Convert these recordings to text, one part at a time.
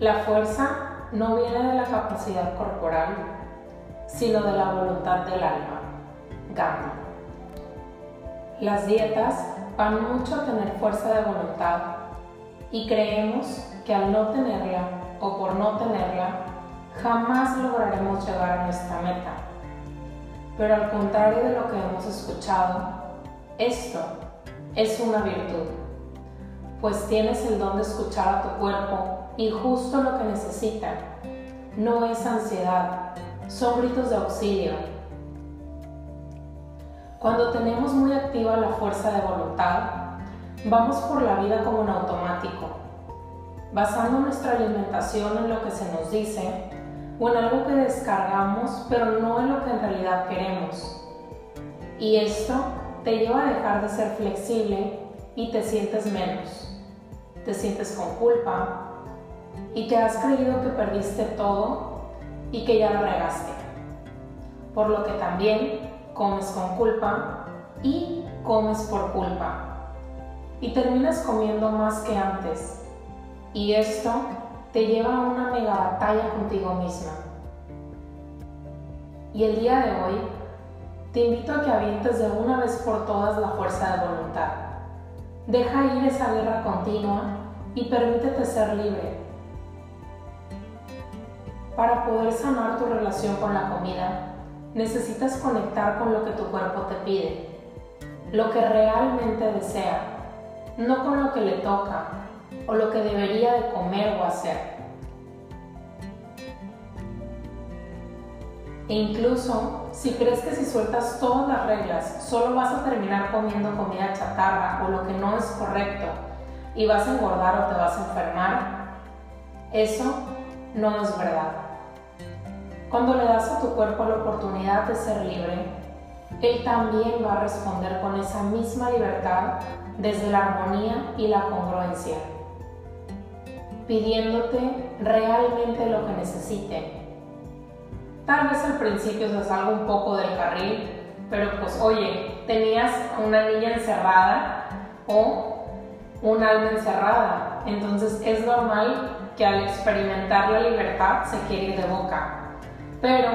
La fuerza no viene de la capacidad corporal, sino de la voluntad del alma. Gandhi. Las dietas van mucho a tener fuerza de voluntad y creemos que al no tenerla o por no tenerla, jamás lograremos llegar a nuestra meta. Pero al contrario de lo que hemos escuchado, esto es una virtud, pues tienes el don de escuchar a tu cuerpo y justo lo que necesita. No es ansiedad, son gritos de auxilio. Cuando tenemos muy activa la fuerza de voluntad, vamos por la vida como en automático, basando nuestra alimentación en lo que se nos dice o en algo que descargamos, pero no en lo que en realidad queremos. Y esto te lleva a dejar de ser flexible y te sientes menos. Te sientes con culpa, y te has creído que perdiste todo y que ya lo regaste. Por lo que también comes con culpa y comes por culpa. Y terminas comiendo más que antes. Y esto te lleva a una mega batalla contigo misma. Y el día de hoy te invito a que avientes de una vez por todas la fuerza de voluntad. Deja ir esa guerra continua y permítete ser libre para poder sanar tu relación con la comida, necesitas conectar con lo que tu cuerpo te pide, lo que realmente desea, no con lo que le toca o lo que debería de comer o hacer. E incluso si crees que si sueltas todas las reglas solo vas a terminar comiendo comida chatarra o lo que no es correcto y vas a engordar o te vas a enfermar, eso no es verdad. Cuando le das a tu cuerpo la oportunidad de ser libre, él también va a responder con esa misma libertad desde la armonía y la congruencia, pidiéndote realmente lo que necesite. Tal vez al principio se salga un poco del carril, pero pues oye, tenías una niña encerrada o un alma encerrada, entonces es normal que al experimentar la libertad se quiere ir de boca. Pero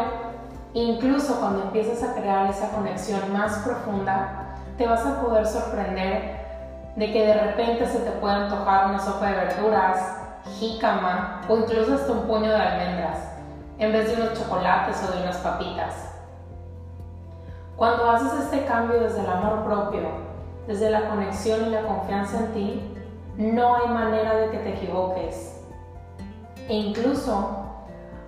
incluso cuando empieces a crear esa conexión más profunda, te vas a poder sorprender de que de repente se te puede antojar una sopa de verduras, jícama o incluso hasta un puño de almendras, en vez de unos chocolates o de unas papitas. Cuando haces este cambio desde el amor propio, desde la conexión y la confianza en ti, no hay manera de que te equivoques. E incluso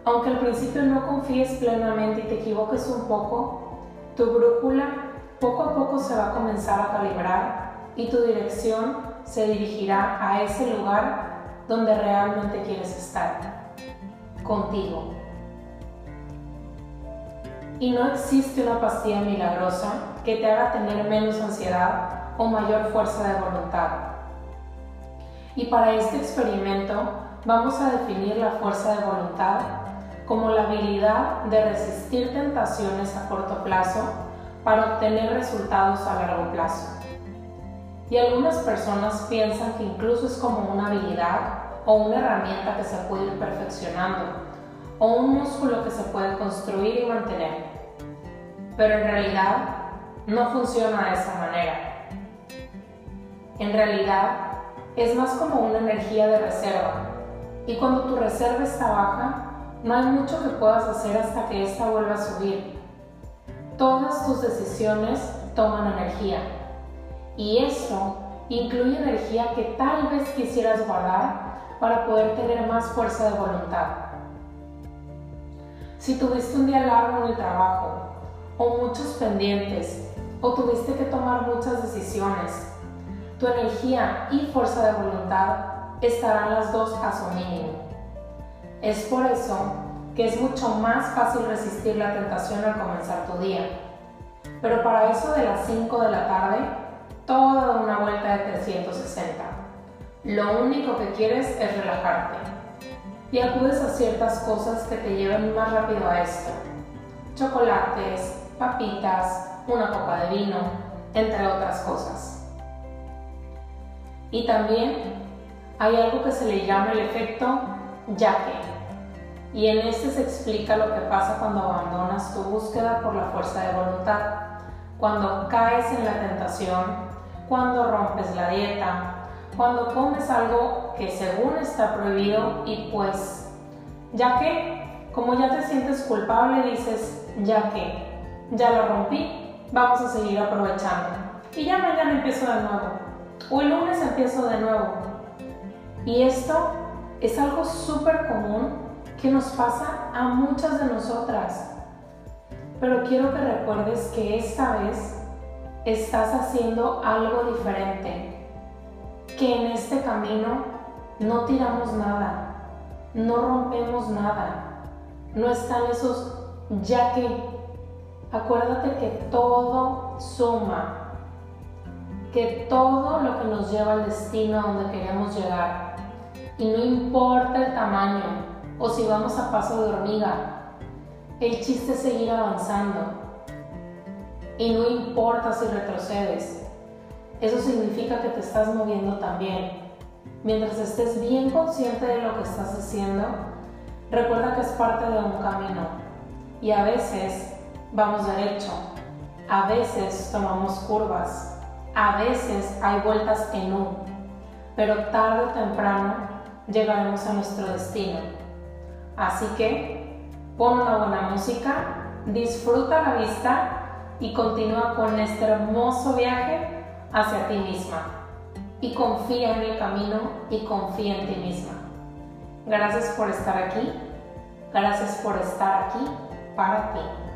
aunque al principio no confíes plenamente y te equivoques un poco, tu brújula poco a poco se va a comenzar a calibrar y tu dirección se dirigirá a ese lugar donde realmente quieres estar, contigo. Y no existe una pastilla milagrosa que te haga tener menos ansiedad o mayor fuerza de voluntad. Y para este experimento vamos a definir la fuerza de voluntad como la habilidad de resistir tentaciones a corto plazo para obtener resultados a largo plazo. Y algunas personas piensan que incluso es como una habilidad o una herramienta que se puede ir perfeccionando o un músculo que se puede construir y mantener. Pero en realidad no funciona de esa manera. En realidad es más como una energía de reserva y cuando tu reserva está baja, no hay mucho que puedas hacer hasta que ésta vuelva a subir. Todas tus decisiones toman energía y eso incluye energía que tal vez quisieras guardar para poder tener más fuerza de voluntad. Si tuviste un día largo en el trabajo o muchos pendientes o tuviste que tomar muchas decisiones, tu energía y fuerza de voluntad estarán las dos a su mínimo. Es por eso que es mucho más fácil resistir la tentación al comenzar tu día. Pero para eso de las 5 de la tarde, toda una vuelta de 360. Lo único que quieres es relajarte. Y acudes a ciertas cosas que te lleven más rápido a esto. Chocolates, papitas, una copa de vino, entre otras cosas. Y también hay algo que se le llama el efecto ya que. Y en este se explica lo que pasa cuando abandonas tu búsqueda por la fuerza de voluntad, cuando caes en la tentación, cuando rompes la dieta, cuando comes algo que según está prohibido y pues, ya que, como ya te sientes culpable, dices, ya que, ya lo rompí, vamos a seguir aprovechando. Y ya mañana empiezo de nuevo. O el lunes empiezo de nuevo. Y esto es algo súper común que nos pasa a muchas de nosotras. Pero quiero que recuerdes que esta vez estás haciendo algo diferente que en este camino no tiramos nada, no rompemos nada, no están esos ya que. Acuérdate que todo suma, que todo lo que nos lleva al destino a donde queremos llegar, y no importa el tamaño o si vamos a paso de hormiga, el chiste es seguir avanzando. Y no importa si retrocedes, eso significa que te estás moviendo también. Mientras estés bien consciente de lo que estás haciendo, recuerda que es parte de un camino y a veces vamos derecho, a veces tomamos curvas, a veces hay vueltas en U, pero tarde o temprano llegaremos a nuestro destino. Así que pon una buena música, disfruta la vista y continúa con este hermoso viaje hacia ti misma y confía en el camino y confía en ti misma. Gracias por estar aquí, gracias por estar aquí para ti.